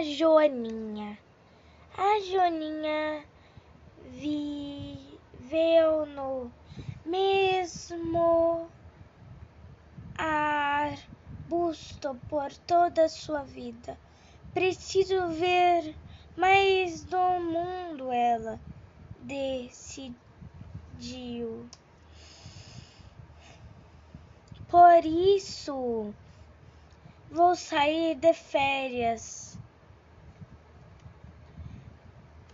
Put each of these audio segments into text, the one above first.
a Joaninha. A Joaninha viveu no mesmo arbusto por toda a sua vida. Preciso ver mais do mundo, ela decidiu. Por isso, vou sair de férias.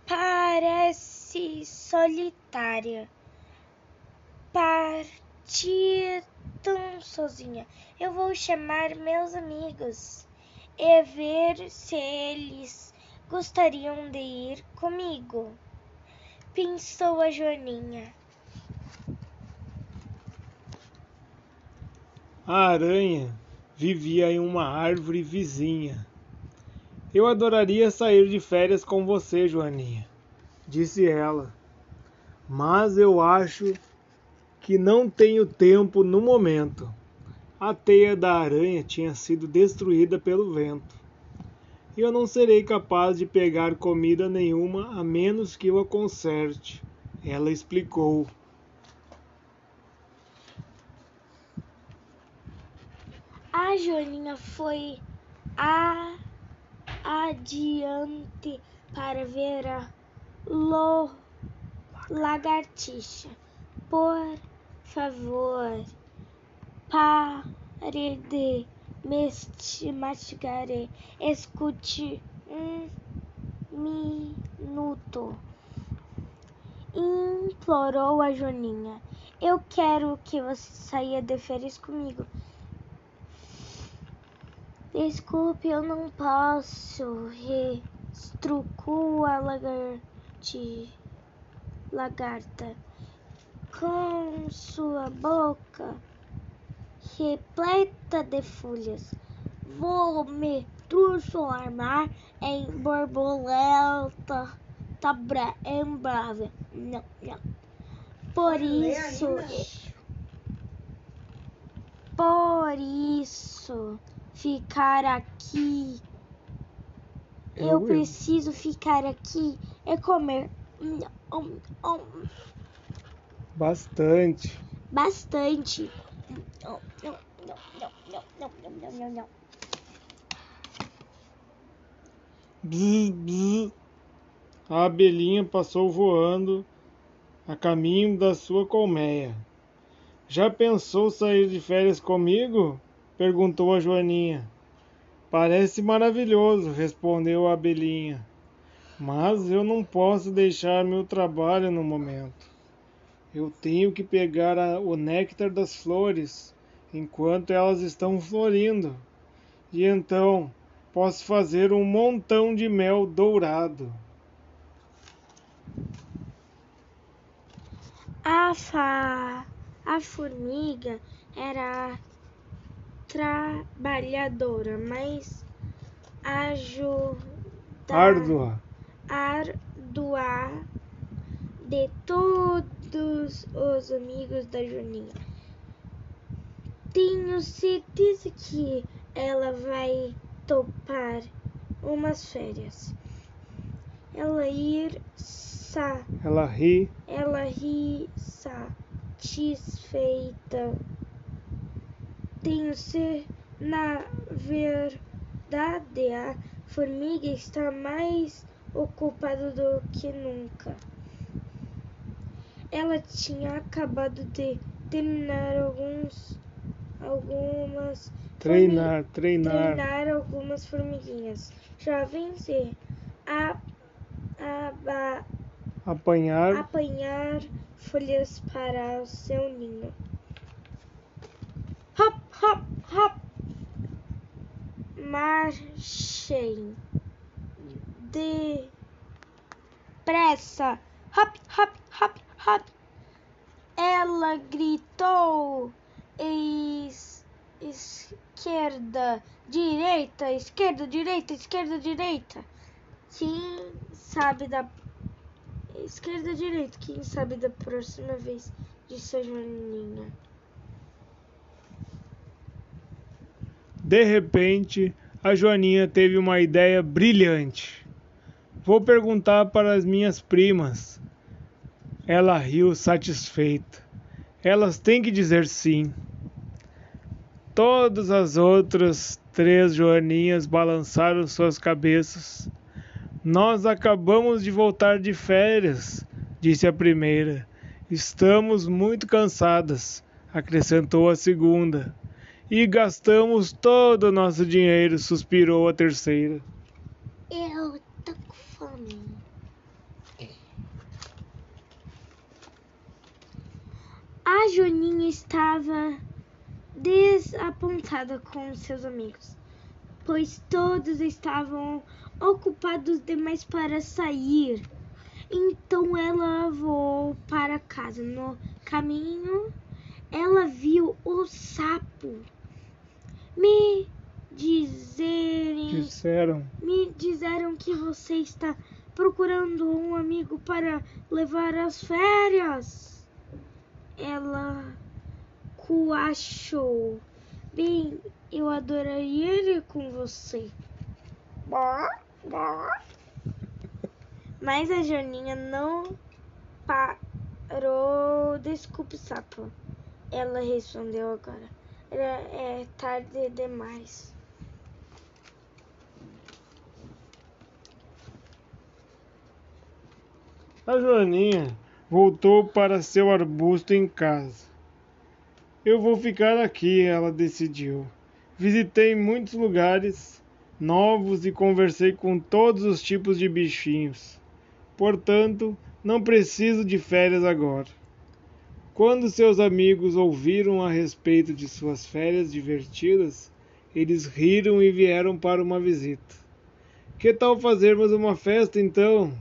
Parece solitária. Partir tão sozinha. Eu vou chamar meus amigos e ver se eles gostariam de ir comigo. Pensou a Joaninha. A aranha vivia em uma árvore vizinha. Eu adoraria sair de férias com você, Joaninha, disse ela. Mas eu acho que não tenho tempo no momento. A teia da aranha tinha sido destruída pelo vento. E eu não serei capaz de pegar comida nenhuma a menos que eu a conserte, ela explicou. A Joaninha foi a adiante para ver a lo lagartixa. Por favor, pare de mastigar e escute um minuto. Implorou a Joaninha. Eu quero que você saia de férias comigo. Desculpe, eu não posso, restrucou a lagarti, lagarta com sua boca repleta de folhas. Vou me transformar em borboleta tá bra brava. Não, não. Por isso, por isso ficar aqui. Eu preciso ficar aqui e comer. Bastante. Bastante. Bzz, bzz. A abelhinha passou voando a caminho da sua colmeia. Já pensou sair de férias comigo? Perguntou a Joaninha. Parece maravilhoso, respondeu a abelhinha. Mas eu não posso deixar meu trabalho no momento. Eu tenho que pegar a, o néctar das flores enquanto elas estão florindo. E então posso fazer um montão de mel dourado. A, fa... a formiga era trabalhadora, mas ajuda... árdua. Árdua de todos os amigos da Joaninha. Tenho certeza que ela vai topar umas férias. Ela ir sa Ela ri. ela ri satisfeita. Tenho ser na verdade a formiga está mais ocupada do que nunca. Ela tinha acabado de terminar alguns algumas Treinar, treinar. treinar algumas formiguinhas. Jovens e a, aba- Apanhar. apanhar folhas para o seu ninho. Hop, hop. Marchem. Depressa. Hop, hop, hop, hop. Ela gritou. Es, esquerda, direita, esquerda, direita, esquerda, direita. Quem sabe da esquerda, direita, quem sabe da próxima vez, disse a Joaninha. De repente, a Joaninha teve uma ideia brilhante. Vou perguntar para as minhas primas. Ela riu satisfeita. Elas têm que dizer sim. Todas as outras três Joaninhas balançaram suas cabeças. Nós acabamos de voltar de férias, disse a primeira. Estamos muito cansadas, acrescentou a segunda. E gastamos todo o nosso dinheiro, suspirou a terceira. Eu tô com fome. A Joaninha estava desapontada com seus amigos, pois todos estavam ocupados demais para sair. Então ela voou para casa. No caminho, ela viu o sapo. Me dizerem, Disseram. me disseram que você está procurando um amigo para levar as férias. Ela coachou. Bem, eu adoraria ir com você. Mas a Joaninha não parou. Desculpe, sapo. Ela respondeu agora. Era, é tarde demais. A Joaninha voltou para seu arbusto em casa. Eu vou ficar aqui, ela decidiu. Visitei muitos lugares novos e conversei com todos os tipos de bichinhos. Portanto, não preciso de férias agora. Quando seus amigos ouviram a respeito de suas férias divertidas, eles riram e vieram para uma visita. Que tal fazermos uma festa então?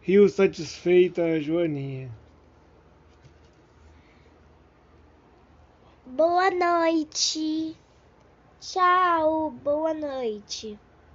Riu satisfeita a Joaninha. Boa noite. Tchau, boa noite.